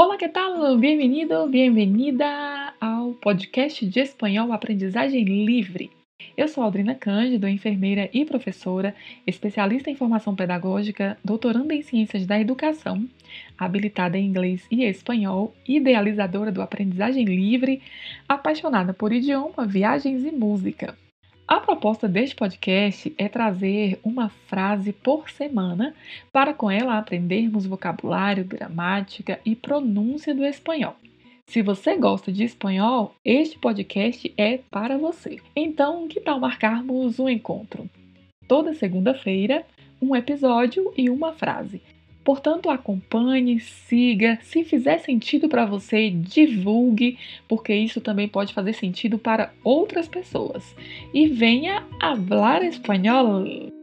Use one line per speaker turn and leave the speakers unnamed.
Olá, que tal? Bem-vindo, bem-vinda ao podcast de espanhol Aprendizagem Livre. Eu sou Aldrina Cândido, enfermeira e professora, especialista em formação pedagógica, doutoranda em ciências da educação, habilitada em inglês e espanhol, idealizadora do Aprendizagem Livre, apaixonada por idioma, viagens e música. A proposta deste podcast é trazer uma frase por semana para com ela aprendermos vocabulário, gramática e pronúncia do espanhol. Se você gosta de espanhol, este podcast é para você. Então, que tal marcarmos um encontro? Toda segunda-feira, um episódio e uma frase. Portanto, acompanhe, siga. Se fizer sentido para você, divulgue, porque isso também pode fazer sentido para outras pessoas. E venha falar espanhol!